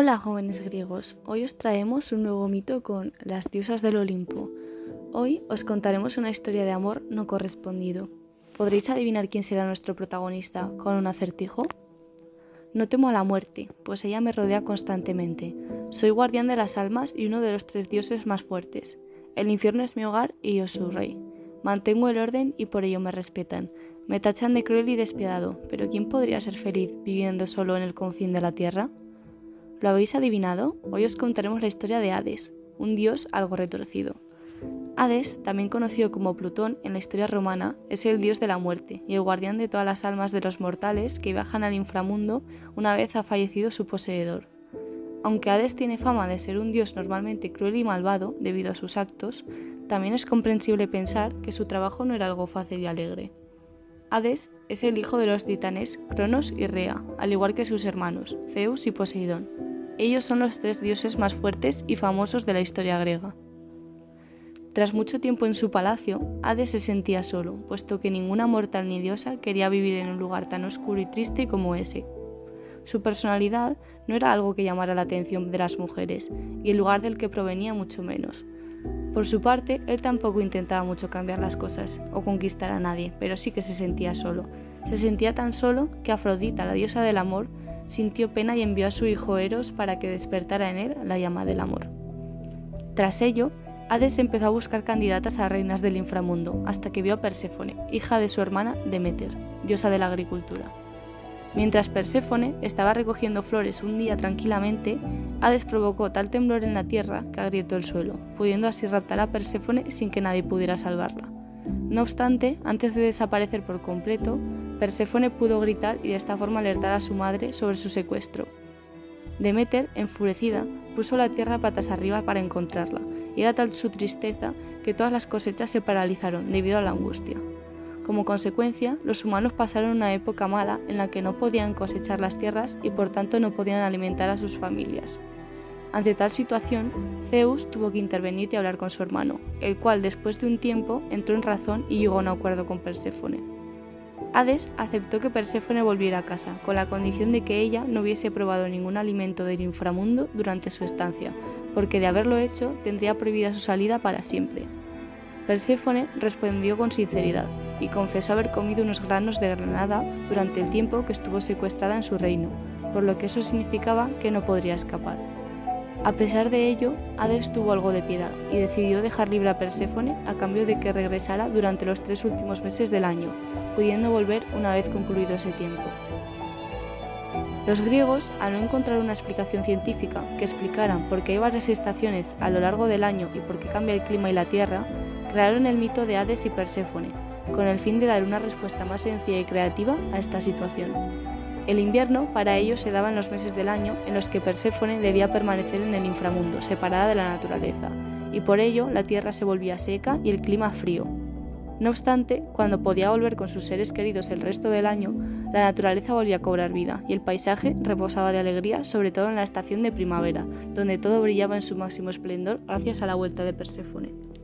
Hola jóvenes griegos, hoy os traemos un nuevo mito con las diosas del Olimpo. Hoy os contaremos una historia de amor no correspondido. ¿Podréis adivinar quién será nuestro protagonista con un acertijo? No temo a la muerte, pues ella me rodea constantemente. Soy guardián de las almas y uno de los tres dioses más fuertes. El infierno es mi hogar y yo su rey. Mantengo el orden y por ello me respetan. Me tachan de cruel y despiadado, pero ¿quién podría ser feliz viviendo solo en el confín de la tierra? ¿Lo habéis adivinado? Hoy os contaremos la historia de Hades, un dios algo retorcido. Hades, también conocido como Plutón en la historia romana, es el dios de la muerte y el guardián de todas las almas de los mortales que viajan al inframundo una vez ha fallecido su poseedor. Aunque Hades tiene fama de ser un dios normalmente cruel y malvado debido a sus actos, también es comprensible pensar que su trabajo no era algo fácil y alegre. Hades es el hijo de los titanes Cronos y Rea, al igual que sus hermanos, Zeus y Poseidón. Ellos son los tres dioses más fuertes y famosos de la historia griega. Tras mucho tiempo en su palacio, Hades se sentía solo, puesto que ninguna mortal ni diosa quería vivir en un lugar tan oscuro y triste como ese. Su personalidad no era algo que llamara la atención de las mujeres, y el lugar del que provenía mucho menos. Por su parte, él tampoco intentaba mucho cambiar las cosas o conquistar a nadie, pero sí que se sentía solo. Se sentía tan solo que Afrodita, la diosa del amor, sintió pena y envió a su hijo Eros para que despertara en él la llama del amor. Tras ello, Hades empezó a buscar candidatas a reinas del inframundo, hasta que vio a Perséfone, hija de su hermana Demeter, diosa de la agricultura. Mientras Perséfone estaba recogiendo flores un día tranquilamente, Hades provocó tal temblor en la tierra que agrietó el suelo, pudiendo así raptar a Perséfone sin que nadie pudiera salvarla. No obstante, antes de desaparecer por completo, Perséfone pudo gritar y de esta forma alertar a su madre sobre su secuestro. Demeter, enfurecida, puso la tierra patas arriba para encontrarla, y era tal su tristeza que todas las cosechas se paralizaron debido a la angustia. Como consecuencia, los humanos pasaron una época mala en la que no podían cosechar las tierras y por tanto no podían alimentar a sus familias. Ante tal situación, Zeus tuvo que intervenir y hablar con su hermano, el cual después de un tiempo entró en razón y llegó a un acuerdo con Perséfone. Hades aceptó que Perséfone volviera a casa, con la condición de que ella no hubiese probado ningún alimento del inframundo durante su estancia, porque de haberlo hecho tendría prohibida su salida para siempre. Perséfone respondió con sinceridad y confesó haber comido unos granos de granada durante el tiempo que estuvo secuestrada en su reino, por lo que eso significaba que no podría escapar. A pesar de ello, Hades tuvo algo de piedad y decidió dejar libre a Perséfone a cambio de que regresara durante los tres últimos meses del año, pudiendo volver una vez concluido ese tiempo. Los griegos, al no encontrar una explicación científica que explicaran por qué hay varias estaciones a lo largo del año y por qué cambia el clima y la tierra, crearon el mito de Hades y Perséfone, con el fin de dar una respuesta más sencilla y creativa a esta situación. El invierno para ellos se daba en los meses del año en los que Perséfone debía permanecer en el inframundo, separada de la naturaleza, y por ello la tierra se volvía seca y el clima frío. No obstante, cuando podía volver con sus seres queridos el resto del año, la naturaleza volvía a cobrar vida y el paisaje reposaba de alegría, sobre todo en la estación de primavera, donde todo brillaba en su máximo esplendor gracias a la vuelta de Perséfone.